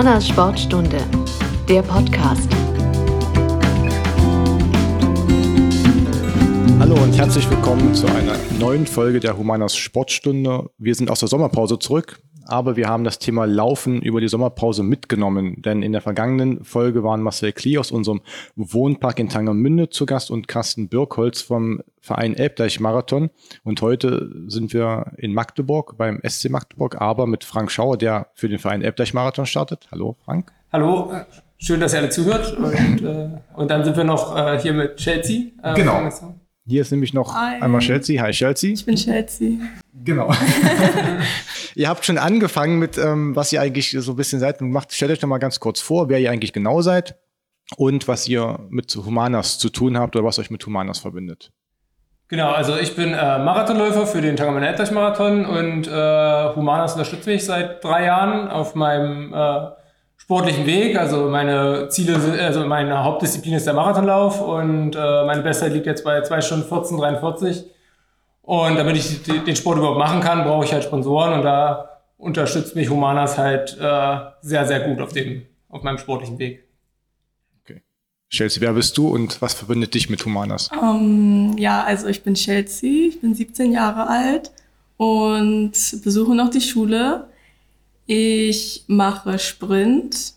Humanas Sportstunde, der Podcast. Hallo und herzlich willkommen zu einer neuen Folge der Humanas Sportstunde. Wir sind aus der Sommerpause zurück aber wir haben das Thema Laufen über die Sommerpause mitgenommen, denn in der vergangenen Folge waren Marcel Klee aus unserem Wohnpark in Tangermünde zu Gast und Carsten Birkholz vom Verein Elbdeich Marathon und heute sind wir in Magdeburg beim SC Magdeburg, aber mit Frank Schauer, der für den Verein Elbdeich Marathon startet. Hallo Frank. Hallo, schön, dass ihr alle zuhört und, äh, und dann sind wir noch äh, hier mit Chelsea. Äh, genau. Hier ist nämlich noch Hi. einmal Chelsea. Hi Chelsea. Ich bin Chelsea. Genau. ihr habt schon angefangen mit, ähm, was ihr eigentlich so ein bisschen seid. Macht, stellt euch doch mal ganz kurz vor, wer ihr eigentlich genau seid und was ihr mit Humanas zu tun habt oder was euch mit Humanas verbindet. Genau, also ich bin äh, Marathonläufer für den Tangermann Marathon und äh, Humanas unterstützt mich seit drei Jahren auf meinem äh, sportlichen Weg. Also meine Ziele sind, also meine Hauptdisziplin ist der Marathonlauf und äh, meine Bestzeit liegt jetzt bei 2 Stunden 14, 43. Und damit ich den Sport überhaupt machen kann, brauche ich halt Sponsoren und da unterstützt mich Humanas halt äh, sehr, sehr gut auf dem, auf meinem sportlichen Weg. Okay. Chelsea, wer bist du und was verbindet dich mit Humanas? Um, ähm, ja, also ich bin Chelsea, ich bin 17 Jahre alt und besuche noch die Schule. Ich mache Sprint,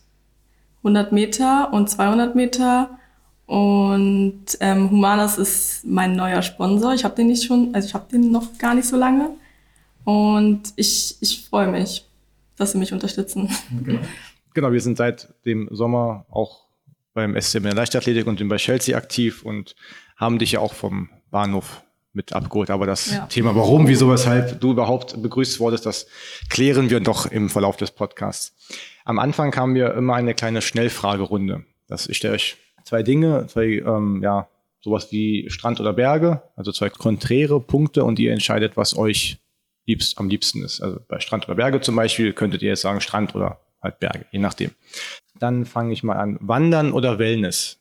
100 Meter und 200 Meter und ähm, Humanas ist mein neuer Sponsor. Ich habe den nicht schon, also ich habe den noch gar nicht so lange. Und ich, ich freue mich, dass sie mich unterstützen. Genau. genau, wir sind seit dem Sommer auch beim SCM der Leichtathletik und bei Chelsea aktiv und haben dich ja auch vom Bahnhof mit abgeholt. Aber das ja. Thema, warum, wieso, weshalb du überhaupt begrüßt wurdest, das klären wir doch im Verlauf des Podcasts. Am Anfang haben wir immer eine kleine Schnellfragerunde. Das, ich stelle euch zwei Dinge, zwei, ähm, ja, sowas wie Strand oder Berge, also zwei konträre Punkte und ihr entscheidet, was euch liebst, am liebsten ist. Also bei Strand oder Berge zum Beispiel könntet ihr jetzt sagen Strand oder halt Berge, je nachdem. Dann fange ich mal an. Wandern oder Wellness?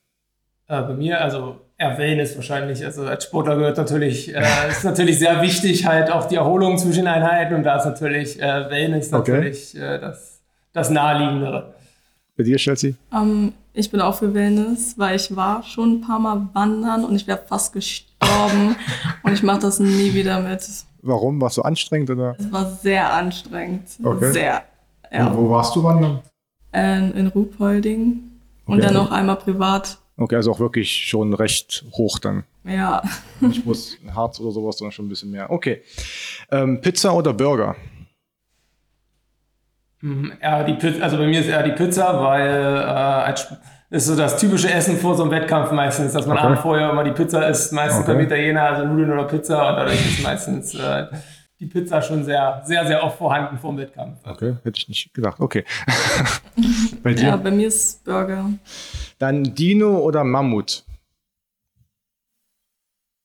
Äh, bei mir, also eher Wellness wahrscheinlich. Also als Sportler gehört natürlich, äh, ist natürlich sehr wichtig, halt auch die Erholung zwischen Einheiten und da ist natürlich äh, Wellness natürlich okay. äh, das, das Naheliegendere. Bei dir, Chelsea? Um, ich bin auch für Wellness, weil ich war schon ein paar Mal wandern und ich wäre fast gestorben und ich mache das nie wieder mit. Warum? War es so anstrengend oder? Es war sehr anstrengend. Okay. Sehr. Ja. Wo, wo warst du wandern? In, in Ruhpolding und okay. dann noch einmal privat. Okay, also auch wirklich schon recht hoch dann. Ja. Ich muss Harz oder sowas, sondern schon ein bisschen mehr. Okay. Ähm, Pizza oder Burger? Mhm, eher die Pizza, also bei mir ist eher die Pizza, weil äh, ist so das typische Essen vor so einem Wettkampf meistens, dass man okay. abends vorher immer die Pizza isst, meistens okay. beim Italiener, also Nudeln oder Pizza und dadurch ist meistens äh, die Pizza schon sehr, sehr, sehr oft vorhanden vor dem Wettkampf. Okay, hätte ich nicht gedacht. Okay. bei dir? Ja, bei mir ist Burger. Dann Dino oder Mammut?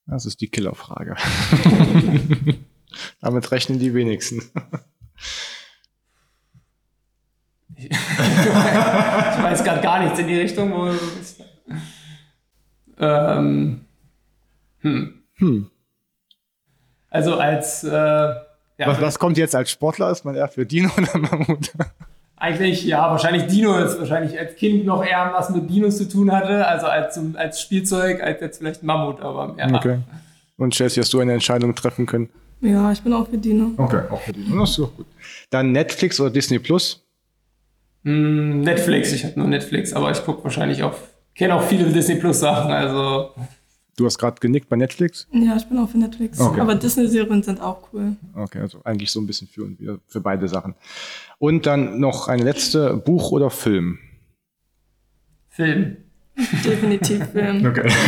Das ist die Killerfrage. Damit rechnen die wenigsten. ich weiß gerade gar nichts in die Richtung, wo. Ähm, hm. Hm. Also als. Äh, ja, was, was, kommt jetzt als Sportler? Ist man eher für Dino oder Mammut? Eigentlich, ja, wahrscheinlich Dino ist wahrscheinlich als Kind noch eher was mit Dinos zu tun hatte, also als, als Spielzeug, als jetzt vielleicht Mammut, aber ja. Okay. Und Chelsea, hast du eine Entscheidung treffen können? Ja, ich bin auch für Dino. Okay, auch für Dino. Das ist doch gut. Dann Netflix oder Disney Plus? Hm, Netflix, ich habe nur Netflix, aber ich gucke wahrscheinlich auch, kenne auch viele Disney Plus Sachen, also. Du hast gerade genickt bei Netflix? Ja, ich bin auch für Netflix. Okay. Aber Disney-Serien sind auch cool. Okay, also eigentlich so ein bisschen für und wieder für beide Sachen. Und dann noch eine letzte, Buch oder Film? Film. Definitiv Film. Okay.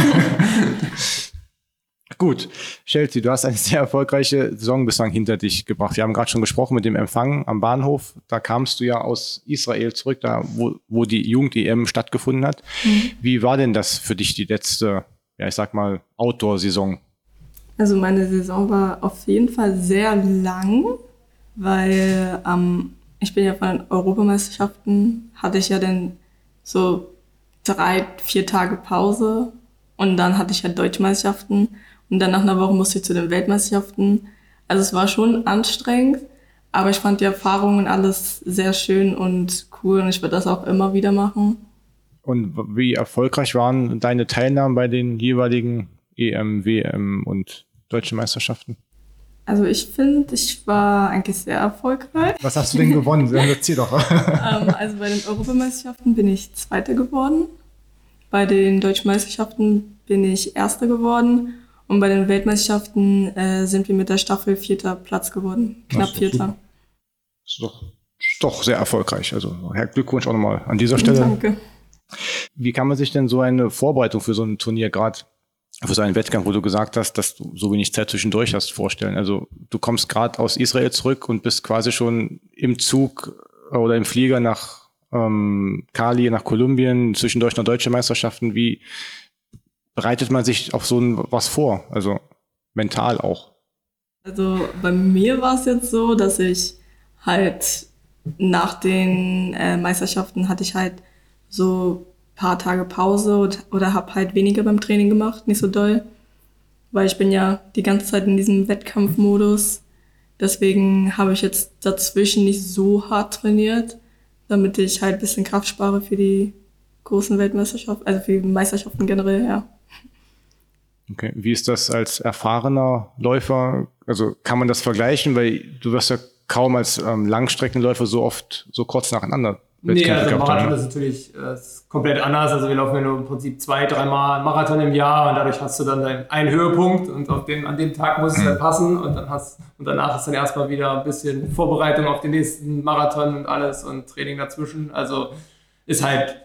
Gut, Chelsea, du hast eine sehr erfolgreiche Saison bislang hinter dich gebracht. Wir haben gerade schon gesprochen mit dem Empfang am Bahnhof. Da kamst du ja aus Israel zurück, da wo, wo die Jugend-EM stattgefunden hat. Mhm. Wie war denn das für dich die letzte, ja ich sag mal, Outdoor-Saison? Also meine Saison war auf jeden Fall sehr lang, weil ähm, ich bin ja von den Europameisterschaften, hatte ich ja dann so drei, vier Tage Pause und dann hatte ich ja Deutschmeisterschaften und dann nach einer Woche musste ich zu den Weltmeisterschaften. Also es war schon anstrengend, Aber ich fand die Erfahrungen alles sehr schön und cool und ich würde das auch immer wieder machen. Und wie erfolgreich waren deine Teilnahmen bei den jeweiligen EM, WM und deutschen Meisterschaften? Also ich finde, ich war eigentlich sehr erfolgreich. Was hast du denn gewonnen? Erzähl doch. ähm, also bei den Europameisterschaften bin ich Zweiter geworden. Bei den deutschen Meisterschaften bin ich Erster geworden. Und bei den Weltmeisterschaften äh, sind wir mit der Staffel vierter Platz geworden. Knapp vierter. Das ist doch, ist doch sehr erfolgreich. Also Herr Glückwunsch auch nochmal an dieser Stelle. Danke. Wie kann man sich denn so eine Vorbereitung für so ein Turnier gerade für so einen Wettkampf, wo du gesagt hast, dass du so wenig Zeit zwischendurch hast, vorstellen? Also du kommst gerade aus Israel zurück und bist quasi schon im Zug oder im Flieger nach ähm, Cali, nach Kolumbien, zwischendurch noch deutsche Meisterschaften. Wie bereitet man sich auf so ein, was vor? Also mental auch. Also bei mir war es jetzt so, dass ich halt nach den äh, Meisterschaften hatte ich halt so paar Tage Pause oder, oder habe halt weniger beim Training gemacht, nicht so doll, weil ich bin ja die ganze Zeit in diesem Wettkampfmodus. Deswegen habe ich jetzt dazwischen nicht so hart trainiert, damit ich halt bisschen Kraft spare für die großen Weltmeisterschaften, also für die Meisterschaften generell, ja. Okay, wie ist das als erfahrener Läufer? Also kann man das vergleichen, weil du wirst ja kaum als ähm, Langstreckenläufer so oft so kurz nacheinander Nee, also Marathon ne? ist natürlich äh, ist komplett anders. Also wir laufen ja nur im Prinzip zwei, dreimal Marathon im Jahr und dadurch hast du dann einen Höhepunkt und auf den, an dem Tag muss es dann mhm. passen und dann hast und danach ist dann erstmal wieder ein bisschen Vorbereitung auf den nächsten Marathon und alles und Training dazwischen. Also ist halt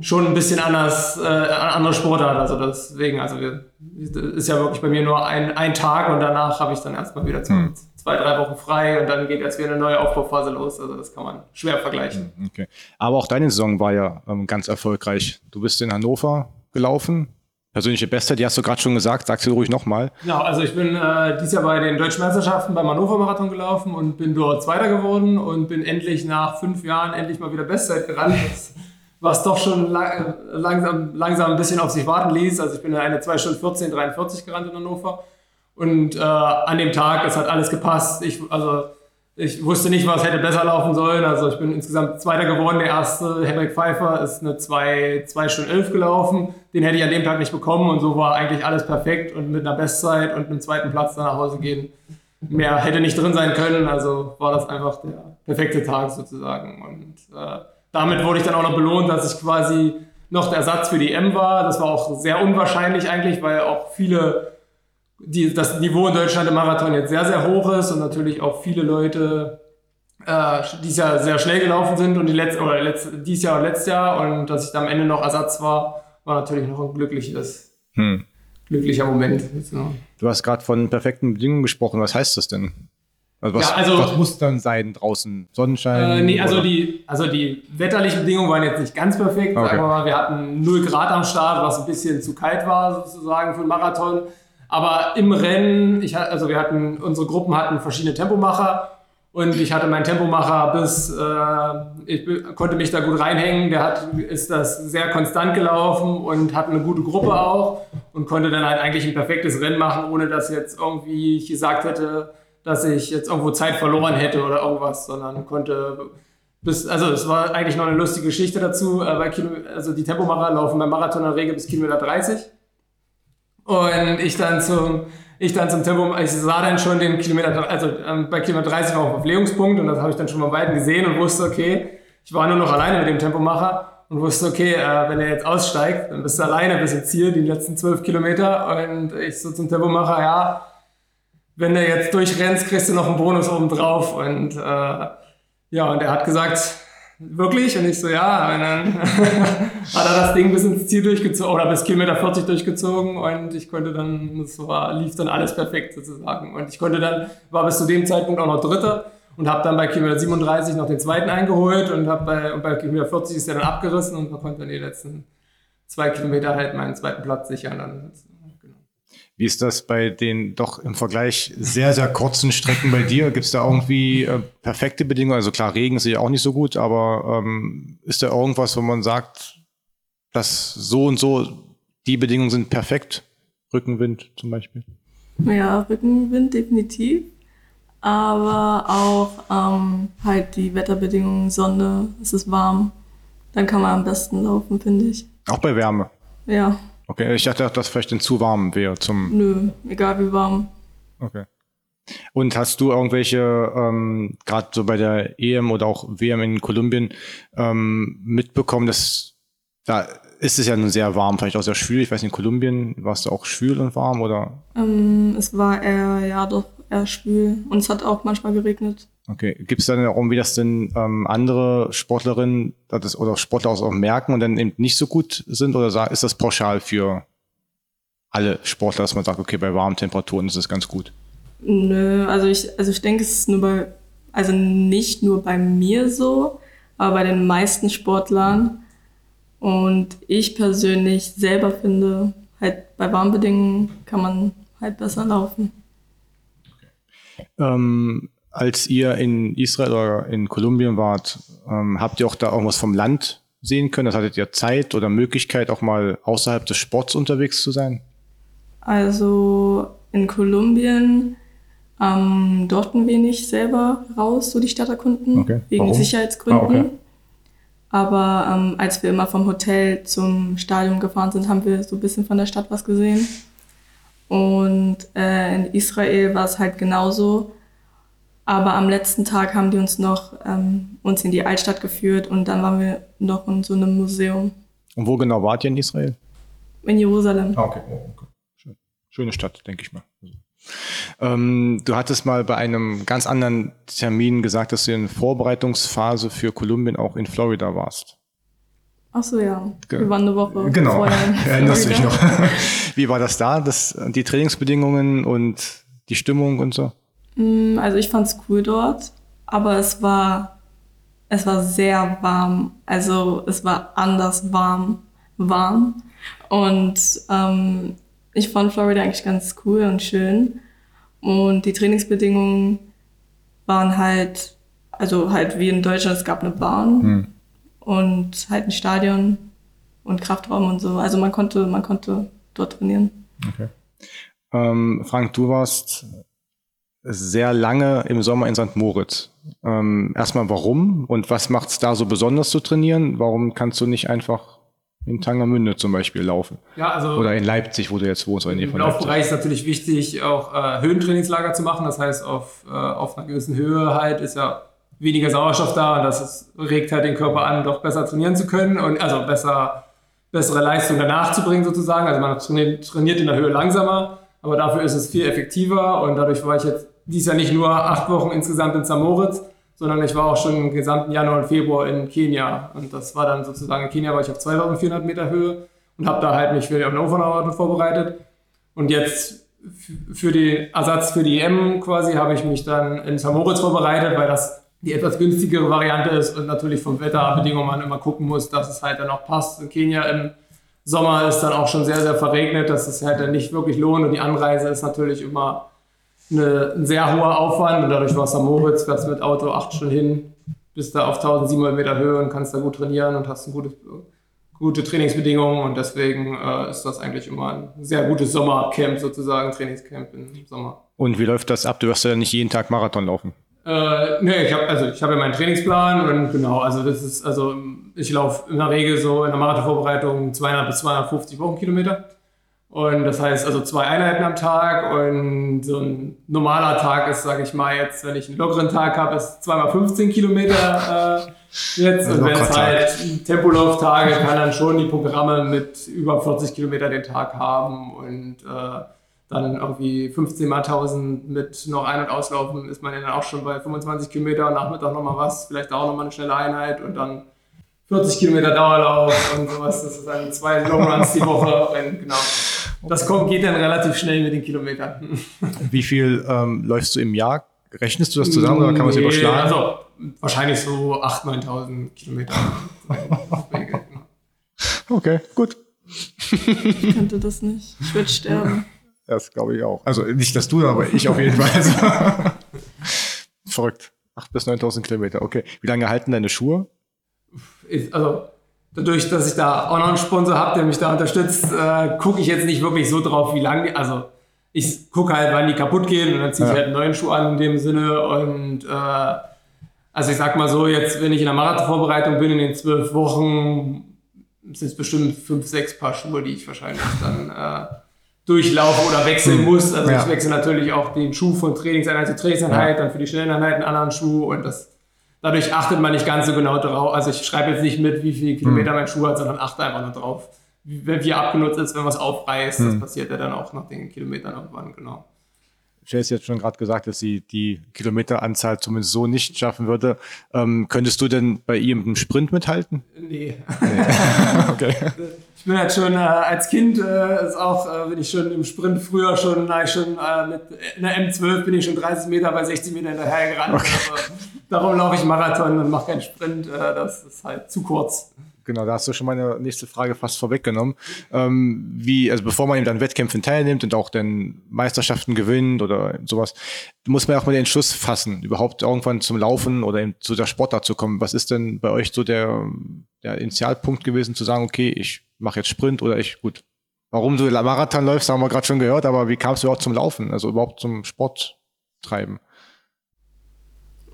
schon ein bisschen anders, äh, andere Sportart. Also deswegen, also wir, ist ja wirklich bei mir nur ein, ein Tag und danach habe ich dann erstmal wieder Zeit. Mhm zwei, drei Wochen frei und dann geht erst wieder eine neue Aufbauphase los. Also das kann man schwer vergleichen. Mhm, okay. Aber auch deine Saison war ja ähm, ganz erfolgreich. Du bist in Hannover gelaufen. Persönliche Beste, die hast du gerade schon gesagt, sagst du ruhig nochmal. Genau, also ich bin äh, dieses Jahr bei den Deutschen Meisterschaften beim Hannover Marathon gelaufen und bin dort Zweiter geworden und bin endlich nach fünf Jahren endlich mal wieder Bestzeit gerannt. Was doch schon lang, langsam, langsam ein bisschen auf sich warten ließ. Also ich bin eine 2 Stunden 14, 43 gerannt in Hannover und äh, an dem Tag, es hat alles gepasst. Ich, also, ich wusste nicht, was hätte besser laufen sollen. Also ich bin insgesamt Zweiter geworden. Der erste, Henrik Pfeiffer, ist eine 2, 2 Stunden 11 gelaufen. Den hätte ich an dem Tag nicht bekommen und so war eigentlich alles perfekt und mit einer Bestzeit und einem zweiten Platz dann nach Hause gehen. Mehr hätte nicht drin sein können. Also war das einfach der perfekte Tag sozusagen. Und äh, damit wurde ich dann auch noch belohnt, dass ich quasi noch der Ersatz für die M war. Das war auch sehr unwahrscheinlich eigentlich, weil auch viele die, das Niveau in Deutschland im Marathon jetzt sehr, sehr hoch ist und natürlich auch viele Leute äh, dieses Jahr sehr schnell gelaufen sind und die letzte, oder letzte, dieses Jahr und letztes Jahr und dass ich da am Ende noch Ersatz war, war natürlich noch ein glückliches, hm. glücklicher Moment. Du hast gerade von perfekten Bedingungen gesprochen. Was heißt das denn? Also was, ja, also, was muss dann sein draußen? Sonnenschein? Äh, nee, also die, also die wetterlichen Bedingungen waren jetzt nicht ganz perfekt. Okay. Aber wir hatten 0 Grad am Start, was ein bisschen zu kalt war sozusagen für einen Marathon. Aber im Rennen, ich, also wir hatten, unsere Gruppen hatten verschiedene Tempomacher und ich hatte meinen Tempomacher bis, äh, ich konnte mich da gut reinhängen. Der hat, ist das sehr konstant gelaufen und hat eine gute Gruppe auch und konnte dann halt eigentlich ein perfektes Rennen machen, ohne dass jetzt irgendwie ich gesagt hätte, dass ich jetzt irgendwo Zeit verloren hätte oder irgendwas, sondern konnte bis, also es war eigentlich noch eine lustige Geschichte dazu. Äh, bei Kilo, also die Tempomacher laufen beim Marathon in der Regel bis Kilometer 30 und ich dann zum, ich dann zum Tempo, ich sah dann schon den Kilometer, also ähm, bei Kilometer 30 war auch Verpflegungspunkt und das habe ich dann schon mal weit gesehen und wusste, okay, ich war nur noch alleine mit dem Tempomacher und wusste, okay, äh, wenn er jetzt aussteigt, dann bist du alleine bis ins Ziel, die letzten zwölf Kilometer. Und ich so zum Tempomacher, ja, wenn du jetzt durchrennst, kriegst du noch einen Bonus oben drauf. Und äh, ja, und er hat gesagt, wirklich? Und ich so, ja. Und dann hat er das Ding bis ins Ziel durchgezogen oder bis Kilometer 40 durchgezogen und ich konnte dann, war, lief dann alles perfekt sozusagen. Und ich konnte dann, war bis zu dem Zeitpunkt auch noch Dritter und habe dann bei Kilometer 37 noch den zweiten eingeholt und habe bei, bei Kilometer 40 ist er dann abgerissen und man konnte dann die letzten zwei Kilometer halt meinen zweiten Platz sichern. Dann wie ist das bei den doch im Vergleich sehr, sehr kurzen Strecken bei dir? Gibt es da irgendwie äh, perfekte Bedingungen? Also klar, Regen ist ja auch nicht so gut, aber ähm, ist da irgendwas, wo man sagt, dass so und so die Bedingungen sind perfekt? Rückenwind zum Beispiel? Ja, Rückenwind definitiv. aber auch ähm, halt die Wetterbedingungen, Sonne, es ist warm. Dann kann man am besten laufen, finde ich. Auch bei Wärme? Ja. Okay, ich dachte, dass vielleicht denn zu warm wäre zum. Nö, egal wie warm. Okay. Und hast du irgendwelche, ähm, gerade so bei der EM oder auch WM in Kolumbien, ähm, mitbekommen, dass da ist es ja nun sehr warm, vielleicht auch sehr schwül. Ich weiß nicht, in Kolumbien warst du auch schwül und warm oder? Ähm, es war eher, ja doch, eher schwül und es hat auch manchmal geregnet. Okay. Gibt es dann auch, wie das denn ähm, andere Sportlerinnen das, oder Sportler auch merken und dann eben nicht so gut sind? Oder ist das pauschal für alle Sportler, dass man sagt, okay, bei warmen Temperaturen ist es ganz gut? Nö, also ich, also ich denke, es ist nur bei, also nicht nur bei mir so, aber bei den meisten Sportlern. Und ich persönlich selber finde, halt bei warmen Bedingungen kann man halt besser laufen. Okay. Ähm, als ihr in Israel oder in Kolumbien wart, ähm, habt ihr auch da irgendwas vom Land sehen können? Das hattet ihr Zeit oder Möglichkeit, auch mal außerhalb des Sports unterwegs zu sein? Also in Kolumbien ähm, durften wir nicht selber raus, so die Stadt erkunden, okay. wegen Warum? Sicherheitsgründen. Ah, okay. Aber ähm, als wir immer vom Hotel zum Stadion gefahren sind, haben wir so ein bisschen von der Stadt was gesehen. Und äh, in Israel war es halt genauso. Aber am letzten Tag haben die uns noch ähm, uns in die Altstadt geführt und dann waren wir noch in so einem Museum. Und wo genau wart ihr in Israel? In Jerusalem. Ah, okay. Oh, okay. Schön. Schöne Stadt, denke ich mal. Ähm, du hattest mal bei einem ganz anderen Termin gesagt, dass du in Vorbereitungsphase für Kolumbien auch in Florida warst. Ach so, ja. Wir waren eine Woche genau. vorher. Erinnerst du dich noch? Wie war das da? Das, die Trainingsbedingungen und die Stimmung und so? Mm, also ich fand es cool dort, aber es war, es war sehr warm. Also es war anders warm, warm. Und ähm, ich fand Florida eigentlich ganz cool und schön. Und die Trainingsbedingungen waren halt, also halt wie in Deutschland, es gab eine Bahn hm. und halt ein Stadion und Kraftraum und so. Also man konnte, man konnte dort trainieren. Okay. Ähm, Frank, du warst sehr lange im Sommer in St. Moritz. Ähm, erstmal warum und was macht es da so besonders zu trainieren? Warum kannst du nicht einfach in Tangermünde zum Beispiel laufen? Ja, also oder in Leipzig, wo du jetzt wohnst. Oder Im Laufbereich ist natürlich wichtig, auch äh, Höhentrainingslager zu machen. Das heißt, auf, äh, auf einer gewissen Höhe halt ist ja weniger Sauerstoff da und das ist, regt halt den Körper an, doch besser trainieren zu können und also besser, bessere Leistung danach zu bringen sozusagen. Also man trainiert in der Höhe langsamer, aber dafür ist es viel effektiver und dadurch war ich jetzt dies Jahr nicht nur acht Wochen insgesamt in Samoritz, sondern ich war auch schon im gesamten Januar und Februar in Kenia. Und das war dann sozusagen in Kenia war ich auf 2400 Meter Höhe und habe da halt mich für die Hannover vorbereitet. Und jetzt für den Ersatz für die EM quasi habe ich mich dann in Samoritz vorbereitet, weil das die etwas günstigere Variante ist und natürlich vom Wetterbedingungen man immer gucken muss, dass es halt dann auch passt. In Kenia im Sommer ist dann auch schon sehr, sehr verregnet, dass es halt dann nicht wirklich lohnt und die Anreise ist natürlich immer eine, ein sehr hoher Aufwand und dadurch war es am Moritz, fährst mit Auto acht Stunden hin, bist da auf 1700 Meter Höhe und kannst da gut trainieren und hast eine gute, gute Trainingsbedingungen und deswegen äh, ist das eigentlich immer ein sehr gutes Sommercamp sozusagen, Trainingscamp im Sommer. Und wie läuft das ab? Du wirst ja nicht jeden Tag Marathon laufen. Äh, nee, ich habe also ich habe ja meinen Trainingsplan und genau, also das ist also ich laufe in der Regel so in der Marathonvorbereitung 200 bis 250 Wochenkilometer. Und das heißt also zwei Einheiten am Tag und so ein normaler Tag ist, sage ich mal jetzt, wenn ich einen lockeren Tag habe, ist zweimal 15 Kilometer äh, jetzt. Und wenn es halt Tempolauftage, kann dann schon die Programme mit über 40 Kilometer den Tag haben und äh, dann irgendwie 15 mal 1000 mit noch ein- und auslaufen, ist man dann auch schon bei 25 Kilometer, Nachmittag nochmal was, vielleicht auch nochmal eine schnelle Einheit und dann 40 Kilometer Dauerlauf und sowas. Das ist dann zwei Longruns die Woche und genau. Das kommt, geht dann relativ schnell mit den Kilometern. Wie viel ähm, läufst du im Jahr? Rechnest du das zusammen oder kann man es nee, überschlagen? Also wahrscheinlich so 8.000, 9.000 Kilometer. okay, gut. Ich könnte das nicht. Ich würde sterben. Das glaube ich auch. Also nicht, dass du, aber ich auf jeden Fall. Verrückt. 8.000 bis 9.000 Kilometer. Okay. Wie lange halten deine Schuhe? Also dadurch, dass ich da auch noch einen Sponsor habe, der mich da unterstützt, äh, gucke ich jetzt nicht wirklich so drauf, wie lange. Also ich gucke halt, wann die kaputt gehen und dann ziehe ich halt einen neuen Schuh an in dem Sinne. Und äh, also ich sag mal so, jetzt, wenn ich in der Marathonvorbereitung bin in den zwölf Wochen, sind es bestimmt fünf, sechs Paar Schuhe, die ich wahrscheinlich dann äh, durchlaufe oder wechseln hm. muss. Also ja. ich wechsle natürlich auch den Schuh von Trainingseinheit zu Trainingseinheit, ja. dann für die schnellen Einheiten einen anderen Schuh und das dadurch achtet man nicht ganz so genau drauf. Also ich schreibe jetzt nicht mit, wie viele Kilometer hm. mein Schuh hat, sondern achte einfach nur drauf, wie, wie abgenutzt ist, wenn was aufreißt. Hm. Das passiert ja dann auch nach den Kilometern irgendwann, genau. Chase jetzt schon gerade gesagt, dass sie die Kilometeranzahl zumindest so nicht schaffen würde. Ähm, könntest du denn bei ihm im Sprint mithalten? Nee. nee. okay. Ich bin halt schon äh, als Kind äh, ist auch, äh, bin ich schon im Sprint früher schon, na, ich schon äh, mit in der M12 bin ich schon 30 Meter bei 60 Meter hinterher gerannt. Okay. Also, darum laufe ich Marathon und mache keinen Sprint. Äh, das ist halt zu kurz. Genau, da hast du schon meine nächste Frage fast vorweggenommen. Ähm, wie, also bevor man eben dann Wettkämpfen teilnimmt und auch dann Meisterschaften gewinnt oder sowas, muss man auch mal den Entschluss fassen, überhaupt irgendwann zum Laufen oder eben zu der Sportart zu kommen. Was ist denn bei euch so der, der Initialpunkt gewesen, zu sagen, okay, ich mache jetzt Sprint oder ich, gut, warum du Marathon läufst, haben wir gerade schon gehört, aber wie kamst du überhaupt zum Laufen, also überhaupt zum Sport treiben?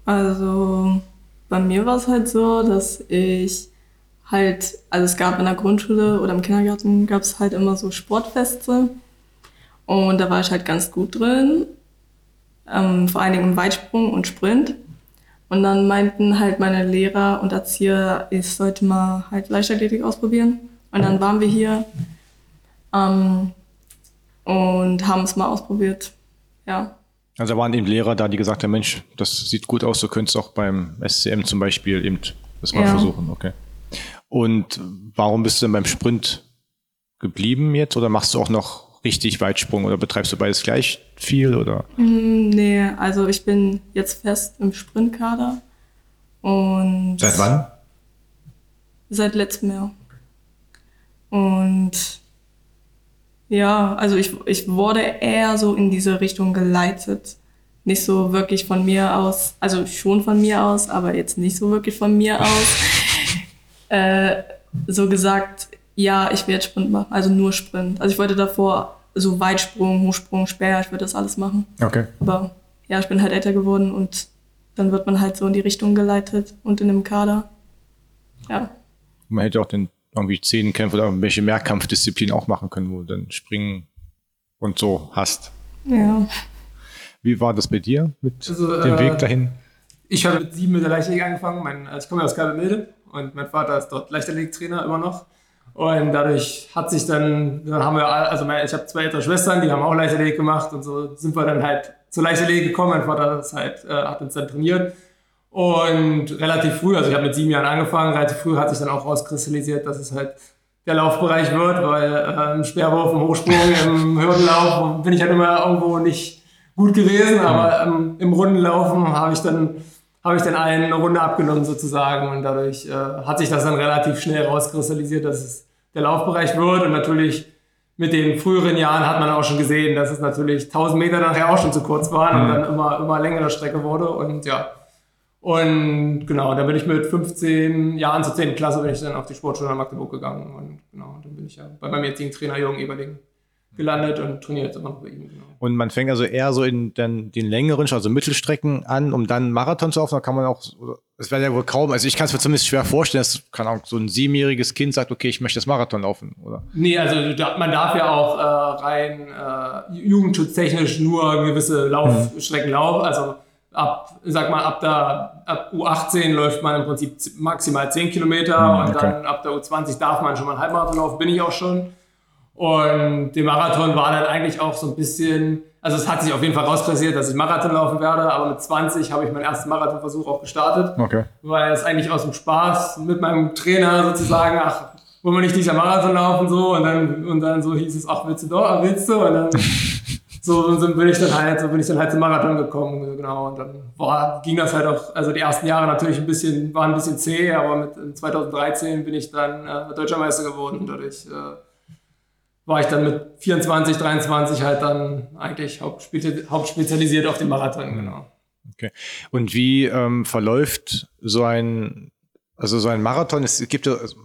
Also bei mir war es halt so, dass ich halt, also es gab in der Grundschule oder im Kindergarten gab es halt immer so Sportfeste und da war ich halt ganz gut drin, ähm, vor allen Dingen im Weitsprung und Sprint. Und dann meinten halt meine Lehrer und Erzieher, ich sollte mal halt Leichtathletik ausprobieren. Und dann waren wir hier ähm, und haben es mal ausprobiert. Ja. Also da waren eben Lehrer da, die gesagt haben, Mensch, das sieht gut aus, du könntest auch beim SCM zum Beispiel eben das mal ja. versuchen, okay. Und warum bist du denn beim Sprint geblieben jetzt oder machst du auch noch richtig Weitsprung oder betreibst du beides gleich viel oder? Mm, nee, also ich bin jetzt fest im Sprintkader und. Seit wann? Seit letztem Jahr. Und ja, also ich, ich wurde eher so in diese Richtung geleitet. Nicht so wirklich von mir aus, also schon von mir aus, aber jetzt nicht so wirklich von mir aus. äh, so gesagt, ja, ich werde Sprint machen, also nur Sprint. Also ich wollte davor so Weitsprung, Hochsprung, Speer, ich würde das alles machen. Okay. Aber ja, ich bin halt älter geworden und dann wird man halt so in die Richtung geleitet und in dem Kader. Ja. Man hätte auch den irgendwie Zehnkämpfe oder irgendwelche Mehrkampfdisziplinen auch machen können, wo du dann springen und so hast. Ja. Wie war das bei dir mit also, dem äh, Weg dahin? Ich habe mit sieben mit der Leichtathletik angefangen. Mein, ich komme ja aus Kalbemilde und mein Vater ist dort Leichtathletiktrainer immer noch. Und dadurch hat sich dann, dann haben wir, also mein, ich habe zwei ältere Schwestern, die haben auch Leichtathletik gemacht und so sind wir dann halt zur Leichtathletik gekommen. Mein Vater ist halt, äh, hat uns dann trainiert. Und relativ früh, also ich habe mit sieben Jahren angefangen, relativ früh hat sich dann auch rauskristallisiert, dass es halt der Laufbereich wird, weil im Speerwurf, im Hochsprung, im Hürdenlauf bin ich halt immer irgendwo nicht gut gewesen, aber ähm, im Rundenlaufen habe ich dann habe ich dann eine Runde abgenommen sozusagen und dadurch äh, hat sich das dann relativ schnell rauskristallisiert, dass es der Laufbereich wird und natürlich mit den früheren Jahren hat man auch schon gesehen, dass es natürlich 1000 Meter nachher auch schon zu kurz waren mhm. und dann immer, immer längere Strecke wurde und ja, und genau, da bin ich mit 15 Jahren zur 10. Klasse bin ich dann auf die Sportschule nach Magdeburg gegangen. Und genau, dann bin ich ja bei meinem jetzigen Trainer Jürgen Eberling gelandet und trainiere jetzt immer noch bei ihm. Genau. Und man fängt also eher so in den, den längeren, also Mittelstrecken an, um dann Marathon zu laufen. Da kann man auch, es wäre ja wohl kaum, also ich kann es mir zumindest schwer vorstellen, dass kann auch so ein siebenjähriges Kind sagt, okay, ich möchte das Marathon laufen, oder? Nee, also man darf ja auch äh, rein äh, jugendschutztechnisch nur gewisse Laufstrecken mhm. laufen. Also ab, sag mal, ab der ab U18 läuft man im Prinzip maximal 10 Kilometer mhm, okay. und dann ab der U20 darf man schon mal einen Halbmarathon laufen, bin ich auch schon. Und der Marathon war dann eigentlich auch so ein bisschen, also es hat sich auf jeden Fall rauskristallisiert, dass ich Marathon laufen werde, aber mit 20 habe ich meinen ersten Marathonversuch auch gestartet. Okay. Weil es eigentlich aus dem Spaß mit meinem Trainer sozusagen, ach, wollen wir nicht dieser Marathon laufen so und dann, und dann so hieß es, ach, willst du doch, willst du? Und dann so, so bin ich dann halt, so bin ich dann halt zum Marathon gekommen, genau. Und dann war, ging das halt auch, also die ersten Jahre natürlich ein bisschen, waren ein bisschen zäh, aber mit 2013 bin ich dann äh, Deutscher Meister geworden. Und dadurch äh, war ich dann mit 24, 23 halt dann eigentlich hauptspezialisiert auf den Marathon, mhm. genau. Okay. Und wie ähm, verläuft so ein, also so ein Marathon? Es gibt ja, also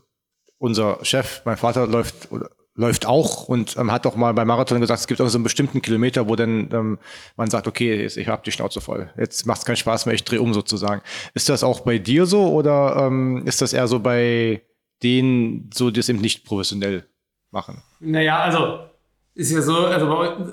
unser Chef, mein Vater läuft oder läuft auch und ähm, hat doch mal bei Marathon gesagt, es gibt auch so einen bestimmten Kilometer, wo dann ähm, man sagt, okay, ich habe die Schnauze voll. Jetzt macht es keinen Spaß mehr, ich drehe um sozusagen. Ist das auch bei dir so oder ähm, ist das eher so bei denen, so die es eben nicht professionell machen? Naja, also ist ja so, also,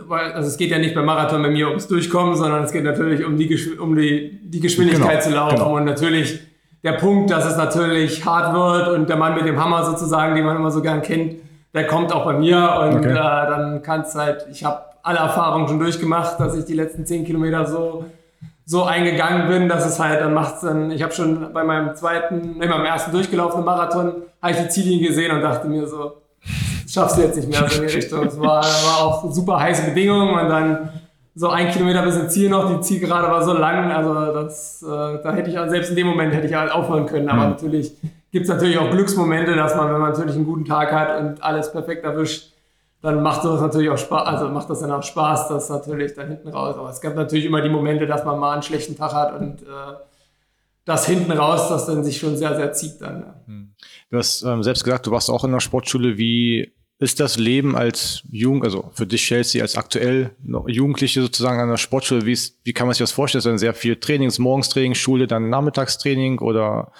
bei, also es geht ja nicht beim Marathon bei mir ums Durchkommen, sondern es geht natürlich um die, um die, die Geschwindigkeit genau, zu laufen genau. und natürlich der Punkt, dass es natürlich hart wird und der Mann mit dem Hammer sozusagen, den man immer so gern kennt, der kommt auch bei mir und okay. äh, dann kannst halt, ich habe alle Erfahrungen schon durchgemacht, dass ich die letzten zehn Kilometer so so eingegangen bin, dass es halt dann macht dann, ich habe schon bei meinem zweiten, ne, meinem ersten durchgelaufenen Marathon, habe ich die Ziellinie gesehen und dachte mir so, das schaffst du jetzt nicht mehr so in die Richtung. Es war, war auch super heiße Bedingungen und dann so ein Kilometer bis ins Ziel noch, die Zielgerade war so lang, also das, äh, da hätte ich selbst in dem Moment hätte ich halt aufhören können, aber mhm. natürlich gibt es natürlich auch Glücksmomente, dass man, wenn man natürlich einen guten Tag hat und alles perfekt erwischt, dann macht sowas natürlich auch Spaß, also macht das dann auch Spaß, das natürlich dann hinten raus. Aber es gab natürlich immer die Momente, dass man mal einen schlechten Tag hat und äh, das hinten raus, das dann sich schon sehr, sehr zieht dann. Ja. Hm. Du hast ähm, selbst gesagt, du warst auch in der Sportschule. Wie ist das Leben als Jugend, also für dich Chelsea als aktuell Jugendliche sozusagen an der Sportschule? Wie, ist, wie kann man sich das vorstellen? Ist dann sehr viel Trainings, Morgenstraining, Schule, dann Nachmittagstraining oder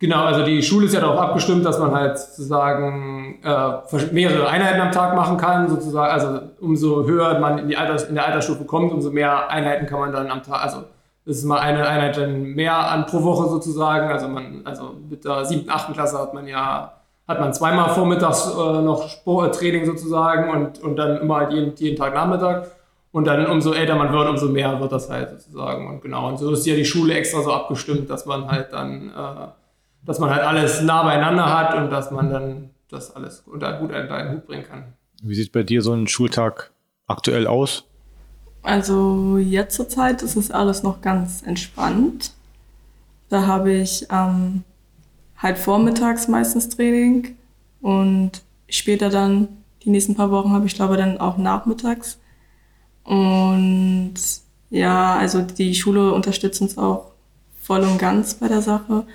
Genau, also die Schule ist ja darauf abgestimmt, dass man halt sozusagen äh, mehrere Einheiten am Tag machen kann, sozusagen. Also umso höher man in, die Alters, in der Altersstufe kommt, umso mehr Einheiten kann man dann am Tag, also das ist mal eine Einheit dann mehr an pro Woche sozusagen. Also man, also mit der siebten, achten Klasse hat man ja, hat man zweimal vormittags äh, noch Sport, äh, sozusagen und, und dann immer halt jeden, jeden Tag Nachmittag. Und dann umso älter man wird, umso mehr wird das halt sozusagen. Und genau, und so ist ja die Schule extra so abgestimmt, dass man halt dann äh, dass man halt alles nah beieinander hat und dass man dann das alles unter gut unter einen Hut bringen kann. Wie sieht bei dir so ein Schultag aktuell aus? Also jetzt zur Zeit ist es alles noch ganz entspannt. Da habe ich ähm, halt vormittags meistens Training und später dann, die nächsten paar Wochen habe ich glaube dann auch nachmittags. Und ja, also die Schule unterstützt uns auch voll und ganz bei der Sache.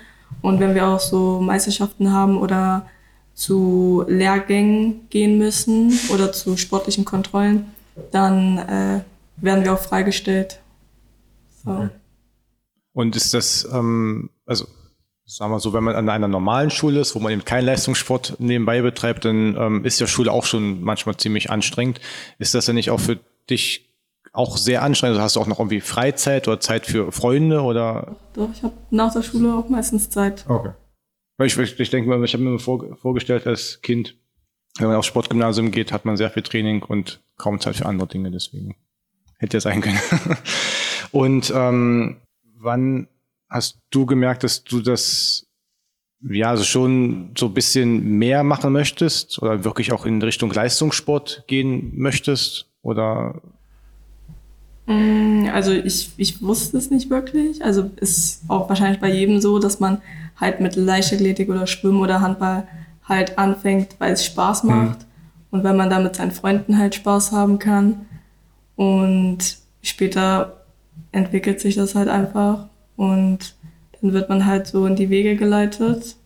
Und wenn wir auch so Meisterschaften haben oder zu Lehrgängen gehen müssen oder zu sportlichen Kontrollen, dann äh, werden wir auch freigestellt. So. Und ist das, ähm, also sagen wir so, wenn man an einer normalen Schule ist, wo man eben keinen Leistungssport nebenbei betreibt, dann ähm, ist ja Schule auch schon manchmal ziemlich anstrengend. Ist das denn nicht auch für dich auch sehr anstrengend? Also hast du auch noch irgendwie Freizeit oder Zeit für Freunde oder? Doch, ich habe nach der Schule auch meistens Zeit. Okay. Ich, ich, ich denke mal, ich habe mir vor, vorgestellt als Kind, wenn man aufs Sportgymnasium geht, hat man sehr viel Training und kaum Zeit für andere Dinge, deswegen hätte ja sein können. und ähm, wann hast du gemerkt, dass du das ja also schon so ein bisschen mehr machen möchtest oder wirklich auch in Richtung Leistungssport gehen möchtest? Oder also ich, ich wusste es nicht wirklich. Also ist auch wahrscheinlich bei jedem so, dass man halt mit Leichtathletik oder Schwimmen oder Handball halt anfängt, weil es Spaß mhm. macht. Mhm. Und wenn man da mit seinen Freunden halt Spaß haben kann. Und später entwickelt sich das halt einfach. Und dann wird man halt so in die Wege geleitet.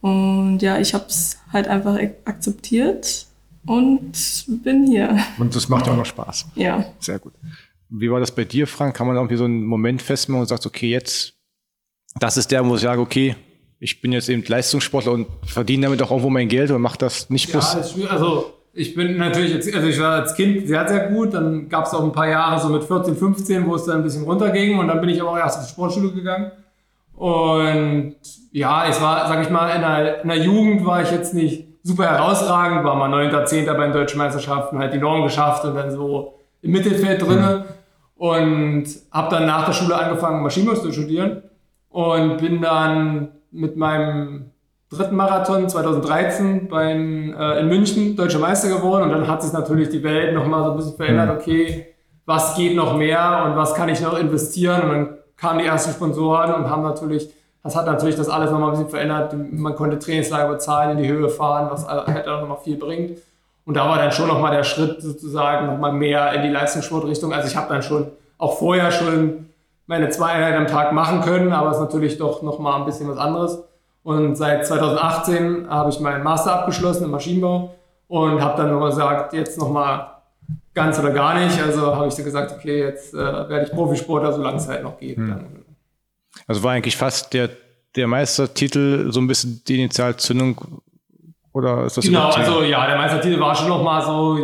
Und ja, ich habe es halt einfach akzeptiert und bin hier. Und das macht ja auch noch Spaß. Ja. Sehr gut. Wie war das bei dir, Frank? Kann man irgendwie so einen Moment festmachen und sagt, okay, jetzt, das ist der, wo ich sage, okay, ich bin jetzt eben Leistungssportler und verdiene damit auch irgendwo mein Geld und mache das nicht. Ja, also ich bin natürlich, jetzt, also ich war als Kind sehr, sehr gut. Dann gab es auch ein paar Jahre so mit 14, 15, wo es dann ein bisschen runterging und dann bin ich aber auch erst ins Sportschule gegangen. Und ja, es war, sag ich mal, in der, in der Jugend war ich jetzt nicht super herausragend, war mal 9., 10. bei den deutschen Meisterschaften, halt die Norm geschafft und dann so im Mittelfeld drinne. Mhm. Und habe dann nach der Schule angefangen, Maschinenbau zu studieren und bin dann mit meinem dritten Marathon 2013 beim, äh, in München deutscher Meister geworden und dann hat sich natürlich die Welt nochmal so ein bisschen verändert, mhm. okay, was geht noch mehr und was kann ich noch investieren und dann kamen die ersten Sponsoren und haben natürlich das hat natürlich das alles nochmal ein bisschen verändert. Man konnte Trainingslager bezahlen, in die Höhe fahren, was halt auch nochmal viel bringt. Und da war dann schon nochmal der Schritt sozusagen nochmal mehr in die Leistungssportrichtung. Also ich habe dann schon auch vorher schon meine zwei Einheiten am Tag machen können, aber es ist natürlich doch nochmal ein bisschen was anderes. Und seit 2018 habe ich meinen Master abgeschlossen im Maschinenbau und habe dann nochmal gesagt, jetzt nochmal ganz oder gar nicht. Also habe ich so gesagt, okay, jetzt äh, werde ich Profisportler, solange es halt noch geht. Hm. Also war eigentlich fast der, der Meistertitel so ein bisschen die Initialzündung oder ist das Genau, also ja, der Meistertitel war schon nochmal so,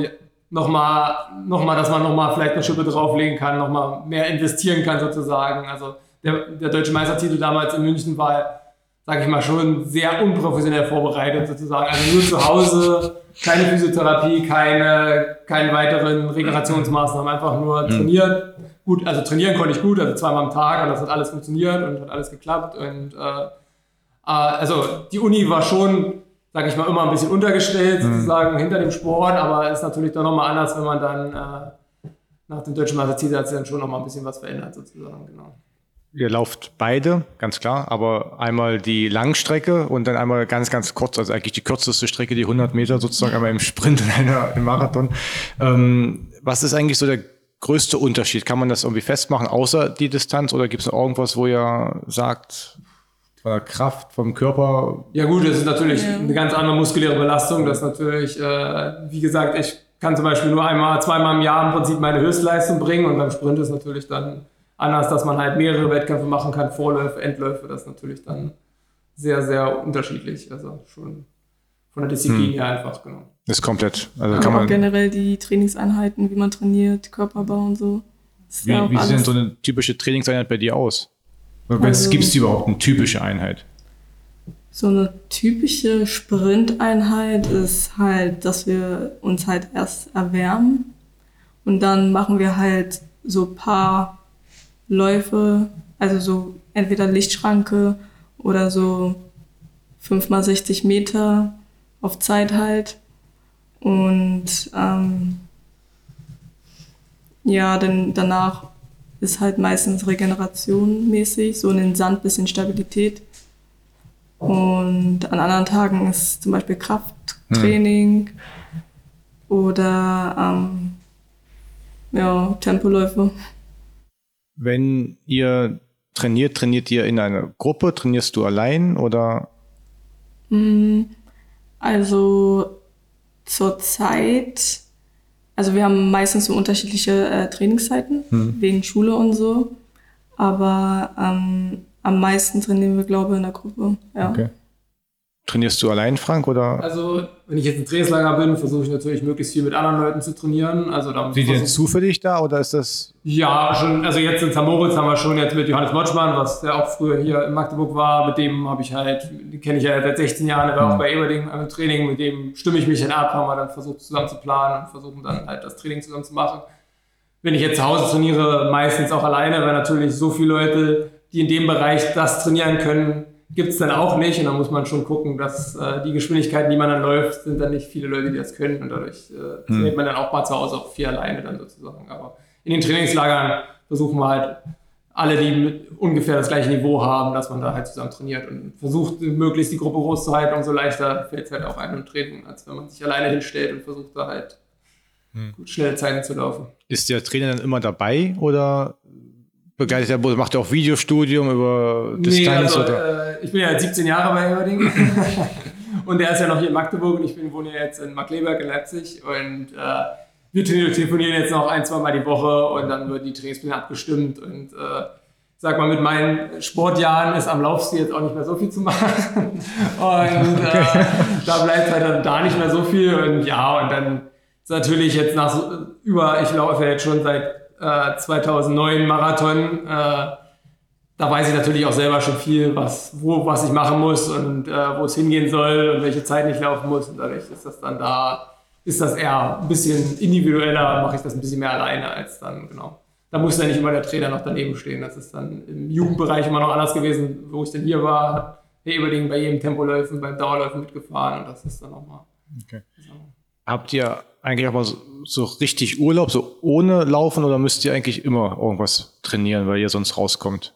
nochmal, noch mal, dass man nochmal vielleicht eine Schippe drauflegen kann, nochmal mehr investieren kann sozusagen. Also der, der deutsche Meistertitel damals in München war, sage ich mal, schon sehr unprofessionell vorbereitet sozusagen. Also nur zu Hause, keine Physiotherapie, keine, keine weiteren Regenerationsmaßnahmen, einfach nur mhm. trainiert. Gut, also trainieren konnte ich gut, also zweimal am Tag und das hat alles funktioniert und hat alles geklappt. Und äh, äh also die Uni war schon sage ich mal, immer ein bisschen untergestellt, mhm. sozusagen hinter dem Sport, aber ist natürlich dann nochmal anders, wenn man dann äh, nach dem deutschen Meistertitel hat sich dann schon nochmal ein bisschen was verändert, sozusagen, genau. Ihr lauft beide, ganz klar, aber einmal die Langstrecke und dann einmal ganz, ganz kurz, also eigentlich die kürzeste Strecke, die 100 Meter sozusagen, einmal im Sprint und einer im Marathon. Ähm, was ist eigentlich so der größte Unterschied? Kann man das irgendwie festmachen, außer die Distanz oder gibt es noch irgendwas, wo ihr sagt, von der Kraft, vom Körper. Ja gut, das ist natürlich ja. eine ganz andere muskuläre Belastung. Das ist natürlich, äh, wie gesagt, ich kann zum Beispiel nur einmal, zweimal im Jahr im Prinzip meine Höchstleistung bringen und beim Sprint ist natürlich dann anders, dass man halt mehrere Wettkämpfe machen kann, Vorläufe, Endläufe, das ist natürlich dann sehr, sehr unterschiedlich. Also schon von der Disziplin hm. her einfach, genau. Das ist komplett. Also kann man generell die Trainingseinheiten, wie man trainiert, Körperbau und so. Wie, wie sieht denn so eine typische Trainingseinheit bei dir aus? Also, Gibt es überhaupt eine typische Einheit? So eine typische Sprinteinheit ist halt, dass wir uns halt erst erwärmen und dann machen wir halt so ein paar Läufe, also so entweder Lichtschranke oder so 5 mal 60 Meter auf Zeit halt. Und ähm, ja, dann danach ist halt meistens Regeneration mäßig, so in den Sand bisschen Stabilität. Und an anderen Tagen ist zum Beispiel Krafttraining hm. oder ähm, ja, Tempoläufe. Wenn ihr trainiert, trainiert ihr in einer Gruppe? Trainierst du allein oder? Mm, also zurzeit also wir haben meistens so unterschiedliche äh, Trainingszeiten hm. wegen Schule und so. Aber ähm, am meisten trainieren wir, glaube ich, in der Gruppe. Ja. Okay. Trainierst du allein, Frank, oder? Also, wenn ich jetzt im Trainingslager bin, versuche ich natürlich möglichst viel mit anderen Leuten zu trainieren. Also, da Sind die denn zufällig da oder ist das? Ja, schon. Also, jetzt in Zamoritz haben wir schon jetzt mit Johannes Motschmann, was der auch früher hier in Magdeburg war. Mit dem habe ich halt, den kenne ich ja seit 16 Jahren, der war mhm. auch bei Eberding im Training. Mit dem stimme ich mich dann ab, haben wir dann versucht zusammen zu planen und versuchen dann halt das Training zusammen zu machen. Wenn ich jetzt zu Hause trainiere, meistens auch alleine, weil natürlich so viele Leute, die in dem Bereich das trainieren können, gibt es dann auch nicht und dann muss man schon gucken, dass äh, die Geschwindigkeiten, die man dann läuft, sind dann nicht viele Leute, die das können und dadurch äh, trainiert hm. man dann auch mal zu Hause auch vier alleine dann sozusagen. Aber in den Trainingslagern versuchen wir halt alle, die mit ungefähr das gleiche Niveau haben, dass man da halt zusammen trainiert und versucht, möglichst die Gruppe groß zu halten. Umso leichter fällt es halt auch einem im Training, als wenn man sich alleine hinstellt und versucht da halt hm. gut schnelle Zeiten zu laufen. Ist der Trainer dann immer dabei oder begleitet er, macht er auch Videostudium über Distanz? Nee, also, oder? Äh, ich bin ja 17 Jahre bei Erding und er ist ja noch hier in Magdeburg und ich bin, wohne ja jetzt in Markleberg in Leipzig und äh, wir telefonieren jetzt noch ein, zwei Mal die Woche und dann wird die Trainingspläne abgestimmt und äh, sag mal, mit meinen Sportjahren ist am Laufstil jetzt auch nicht mehr so viel zu machen. Und äh, da bleibt halt dann da nicht mehr so viel. Und ja, und dann ist natürlich jetzt nach so, über, ich laufe ja jetzt schon seit 2009 äh, Marathon. Äh, da weiß ich natürlich auch selber schon viel, was, wo, was ich machen muss und äh, wo es hingehen soll und welche Zeit ich laufen muss. Und dadurch ist das dann da, ist das eher ein bisschen individueller, mache ich das ein bisschen mehr alleine als dann, genau. Da muss ja nicht immer der Trainer noch daneben stehen. Das ist dann im Jugendbereich immer noch anders gewesen, wo ich denn hier war, hat Eberding bei jedem Tempoläufen, beim Dauerläufen mitgefahren und das ist dann nochmal. Okay. So. Habt ihr eigentlich auch mal so, so, richtig Urlaub, so ohne Laufen oder müsst ihr eigentlich immer irgendwas trainieren, weil ihr sonst rauskommt?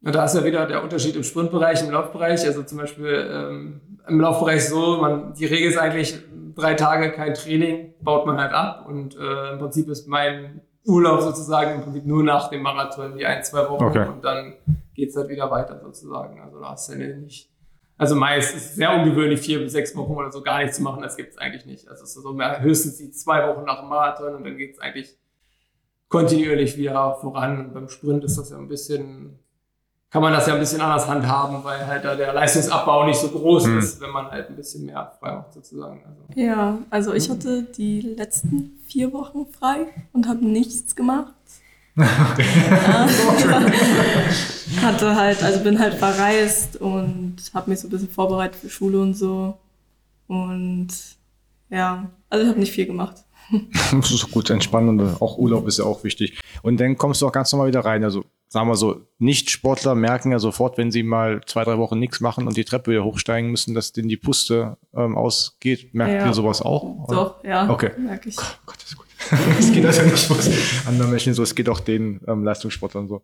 Ja, da ist ja wieder der Unterschied im Sprintbereich, im Laufbereich. Also zum Beispiel ähm, im Laufbereich so, man, die Regel ist eigentlich drei Tage kein Training, baut man halt ab und äh, im Prinzip ist mein Urlaub sozusagen im Prinzip nur nach dem Marathon, die ein, zwei Wochen okay. und dann geht's halt wieder weiter sozusagen. Also da hast du ja nicht Also meist ist es sehr ungewöhnlich, vier bis sechs Wochen oder so gar nichts zu machen. Das gibt es eigentlich nicht. Also es ist so mehr, höchstens die zwei Wochen nach dem Marathon und dann geht es eigentlich kontinuierlich wieder voran. Und beim Sprint ist das ja ein bisschen, kann man das ja ein bisschen anders handhaben, weil halt da der Leistungsabbau nicht so groß hm. ist, wenn man halt ein bisschen mehr frei macht sozusagen. Also. Ja, also ich hatte die letzten vier Wochen frei und habe nichts gemacht. hatte halt, also bin halt verreist und habe mich so ein bisschen vorbereitet für Schule und so. Und ja, also ich habe nicht viel gemacht. das ist gut, entspannen und auch Urlaub ist ja auch wichtig. Und dann kommst du auch ganz normal wieder rein. Also sagen wir so, Nicht-Sportler merken ja sofort, wenn sie mal zwei, drei Wochen nichts machen und die Treppe wieder hochsteigen müssen, dass denen die Puste ähm, ausgeht. Merkt ja. ihr sowas auch? Oder? Doch, ja. Okay. Merke ich. es geht also nicht bloß anderen Menschen so, es geht auch den ähm, Leistungssportlern so.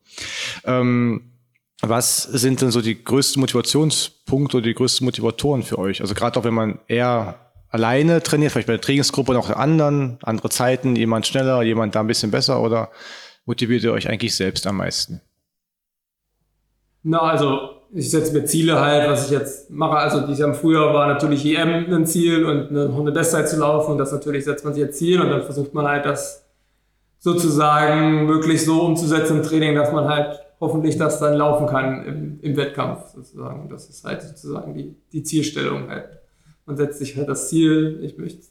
Ähm, was sind denn so die größten Motivationspunkte oder die größten Motivatoren für euch? Also gerade auch wenn man eher alleine trainiert, vielleicht bei der Trainingsgruppe und auch der anderen, andere Zeiten, jemand schneller, jemand da ein bisschen besser oder motiviert ihr euch eigentlich selbst am meisten? Na, also ich setze mir Ziele halt, was ich jetzt mache. Also dieses Jahr im Frühjahr war natürlich EM ein Ziel und eine Runde Bestzeit zu laufen und das natürlich setzt man sich als Ziel und dann versucht man halt das sozusagen möglichst so umzusetzen im Training, dass man halt hoffentlich das dann laufen kann im, im Wettkampf sozusagen. Das ist halt sozusagen die, die Zielstellung halt. Man setzt sich halt das Ziel, ich möchte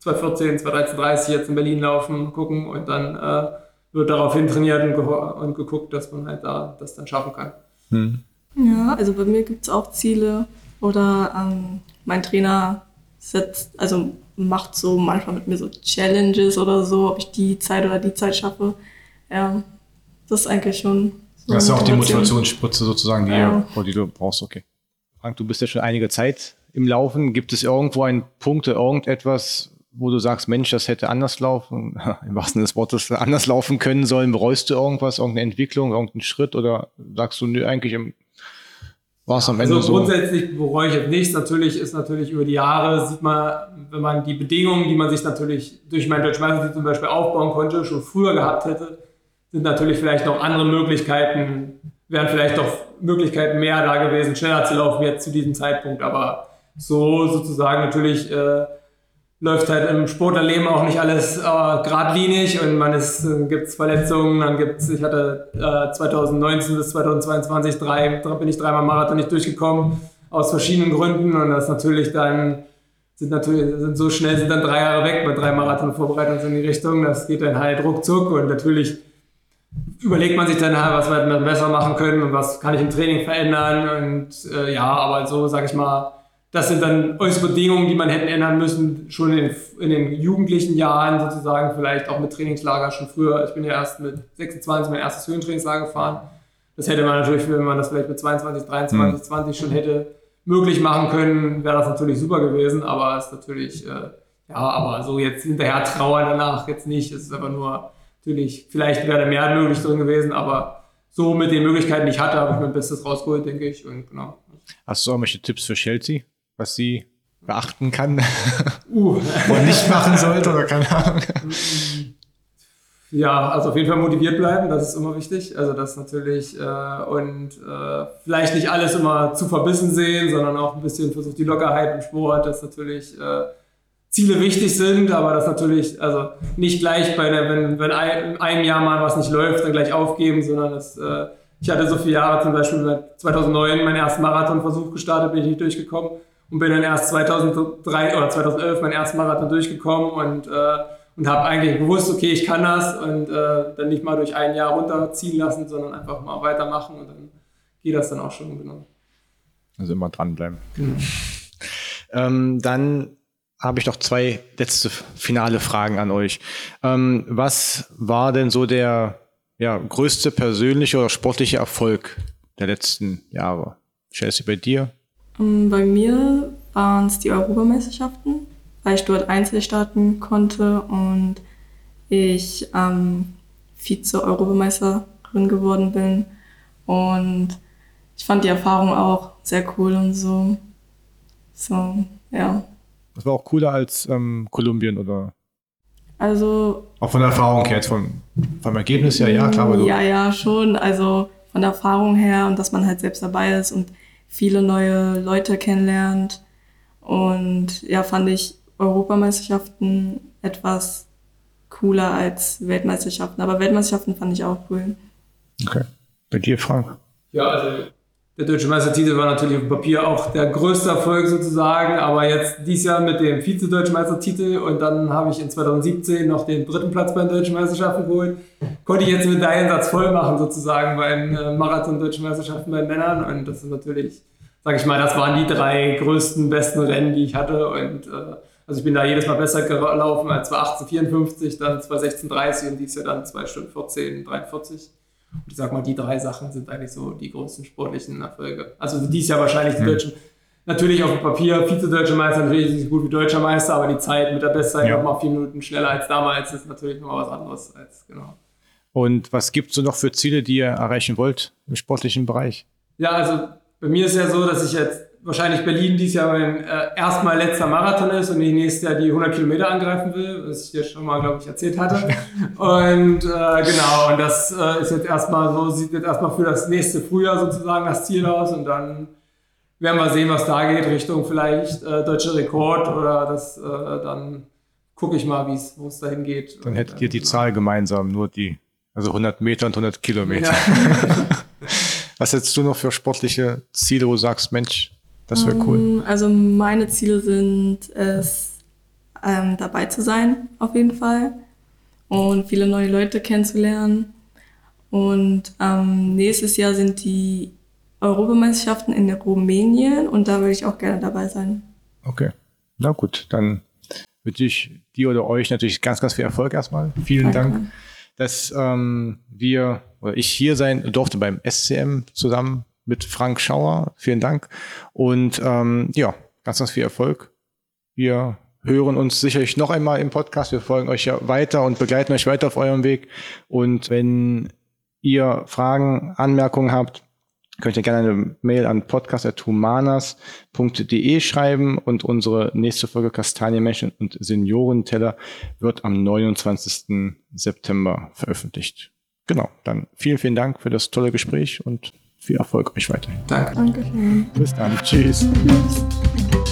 214, 213, jetzt in Berlin laufen, gucken und dann äh, wird daraufhin trainiert und, und, geguckt, dass man halt da das dann schaffen kann. Hm. Ja, also bei mir gibt es auch Ziele oder ähm, mein Trainer setzt, also macht so manchmal mit mir so Challenges oder so, ob ich die Zeit oder die Zeit schaffe. Ja, das ist eigentlich schon. So das ist auch die Motivationsspritze sozusagen, die, ja. die du brauchst, okay. Frank, du bist ja schon einige Zeit im Laufen. Gibt es irgendwo einen Punkt, irgendetwas, wo du sagst, Mensch, das hätte anders laufen, im wahrsten Sinne des Wortes, anders laufen können sollen? Bereust du irgendwas, irgendeine Entwicklung, irgendeinen Schritt oder sagst du, nö, eigentlich im war es am Ende also grundsätzlich so? bereue ich jetzt nichts. Natürlich ist natürlich über die Jahre, sieht man, wenn man die Bedingungen, die man sich natürlich durch mein Deutschmeister zum Beispiel aufbauen konnte, schon früher gehabt hätte, sind natürlich vielleicht noch andere Möglichkeiten, wären vielleicht doch Möglichkeiten mehr da gewesen, schneller zu laufen jetzt zu diesem Zeitpunkt. Aber so sozusagen natürlich äh, läuft halt im Sportlerleben auch nicht alles äh, geradlinig und man ist, äh, gibt's Verletzungen, dann gibt's, ich hatte äh, 2019 bis 2022 drei, bin ich dreimal Marathon nicht durchgekommen, aus verschiedenen Gründen und das natürlich dann, sind natürlich, sind so schnell sind dann drei Jahre weg bei drei Marathon-Vorbereitungen in die Richtung, das geht dann halt ruckzuck und natürlich überlegt man sich dann, was wir besser machen können und was kann ich im Training verändern und äh, ja, aber so, sag ich mal, das sind dann äußere Bedingungen, die man hätte ändern müssen, schon in den, in den, jugendlichen Jahren sozusagen, vielleicht auch mit Trainingslager schon früher. Ich bin ja erst mit 26 mein erstes Höhentrainingslager gefahren. Das hätte man natürlich, wenn man das vielleicht mit 22, 23, mhm. 20 schon hätte möglich machen können, wäre das natürlich super gewesen, aber es ist natürlich, äh, ja, aber so jetzt hinterher trauern danach jetzt nicht. Es ist aber nur, natürlich, vielleicht wäre da mehr möglich drin gewesen, aber so mit den Möglichkeiten, die ich hatte, habe ich mein Bestes rausgeholt, denke ich. Und genau. Hast du auch irgendwelche Tipps für Chelsea? Was sie beachten kann uh. und nicht machen sollte oder keine Ahnung. Ja, also auf jeden Fall motiviert bleiben, das ist immer wichtig. Also das natürlich äh, und äh, vielleicht nicht alles immer zu verbissen sehen, sondern auch ein bisschen versucht die Lockerheit im Sport, dass natürlich äh, Ziele wichtig sind, aber das natürlich also nicht gleich bei der, wenn, wenn ein, in einem Jahr mal was nicht läuft, dann gleich aufgeben, sondern das, äh, ich hatte so viele Jahre zum Beispiel 2009 meinen ersten Marathonversuch gestartet, bin ich nicht durchgekommen und bin dann erst 2003 oder 2011 meinen ersten Marathon durchgekommen und, äh, und habe eigentlich gewusst, okay, ich kann das und äh, dann nicht mal durch ein Jahr runterziehen lassen, sondern einfach mal weitermachen und dann geht das dann auch schon genau. Also immer dranbleiben. Genau. Ähm, dann habe ich noch zwei letzte finale Fragen an euch. Ähm, was war denn so der ja, größte persönliche oder sportliche Erfolg der letzten Jahre? Chelsea, bei dir? Ähm, bei mir waren es die Europameisterschaften, weil ich dort Einzel starten konnte und ich ähm, Vize-Europameisterin geworden bin. Und ich fand die Erfahrung auch sehr cool und so. So, ja. Das war auch cooler als ähm, Kolumbien oder? Also. Auch von der Erfahrung her, vom, vom Ergebnis her, ja, klar. Aber ja, ja, schon. Also von der Erfahrung her und dass man halt selbst dabei ist und viele neue Leute kennenlernt. Und ja, fand ich Europameisterschaften etwas cooler als Weltmeisterschaften. Aber Weltmeisterschaften fand ich auch cool. Okay. Bei dir, Frank? Ja, also der deutsche Meistertitel war natürlich auf Papier auch der größte Erfolg sozusagen, aber jetzt dieses Jahr mit dem Vize-Deutschen Meistertitel und dann habe ich in 2017 noch den dritten Platz bei den Deutschen Meisterschaften geholt. Konnte ich jetzt mit deinem Satz voll machen sozusagen beim äh, Marathon Deutschen Meisterschaften bei Männern und das ist natürlich, sage ich mal, das waren die drei größten, besten Rennen, die ich hatte und äh, also ich bin da jedes Mal besser gelaufen als 2018, dann 2016, und dieses Jahr dann 2 Stunden 14, 43. Und ich sag mal, die drei Sachen sind eigentlich so die größten sportlichen Erfolge. Also dies Jahr wahrscheinlich die mhm. Deutschen. Natürlich auf dem Papier, Vize-Deutscher Meister, natürlich nicht so gut wie Deutscher Meister, aber die Zeit mit der Bestzeit ja. nochmal vier Minuten schneller als damals ist natürlich nochmal was anderes als, genau. Und was gibt es so noch für Ziele, die ihr erreichen wollt im sportlichen Bereich? Ja, also bei mir ist ja so, dass ich jetzt wahrscheinlich Berlin dieses Jahr mein äh, erstmal letzter Marathon ist und ich nächstes Jahr die 100 Kilometer angreifen will, was ich dir schon mal, glaube ich, erzählt hatte. und äh, genau, und das äh, ist jetzt erstmal so, sieht jetzt erstmal für das nächste Frühjahr sozusagen das Ziel aus und dann werden wir sehen, was da geht, Richtung vielleicht äh, deutscher Rekord oder das, äh, dann gucke ich mal, wo es dahin geht. Dann hättet ihr die Zahl gemeinsam, nur die, also 100 Meter und 100 Kilometer. Ja. Was hättest du noch für sportliche Ziele, wo du sagst, Mensch, das wäre cool. Ähm, also meine Ziele sind es, ähm, dabei zu sein, auf jeden Fall. Und viele neue Leute kennenzulernen. Und ähm, nächstes Jahr sind die Europameisterschaften in Rumänien und da würde ich auch gerne dabei sein. Okay, na gut, dann wünsche ich dir oder euch natürlich ganz, ganz viel Erfolg erstmal. Vielen Danke. Dank, dass ähm, wir oder ich hier sein durfte beim SCM zusammen mit Frank Schauer. Vielen Dank. Und ähm, ja, ganz, ganz viel Erfolg. Wir hören uns sicherlich noch einmal im Podcast. Wir folgen euch ja weiter und begleiten euch weiter auf eurem Weg. Und wenn ihr Fragen, Anmerkungen habt, könnt ihr gerne eine Mail an podcast.humanas.de schreiben und unsere nächste Folge Kastanienmenschen und Seniorenteller wird am 29. September veröffentlicht. Genau, dann vielen, vielen Dank für das tolle Gespräch und viel Erfolg euch weiterhin. Danke. Dankeschön. Bis dann. Tschüss. Tschüss.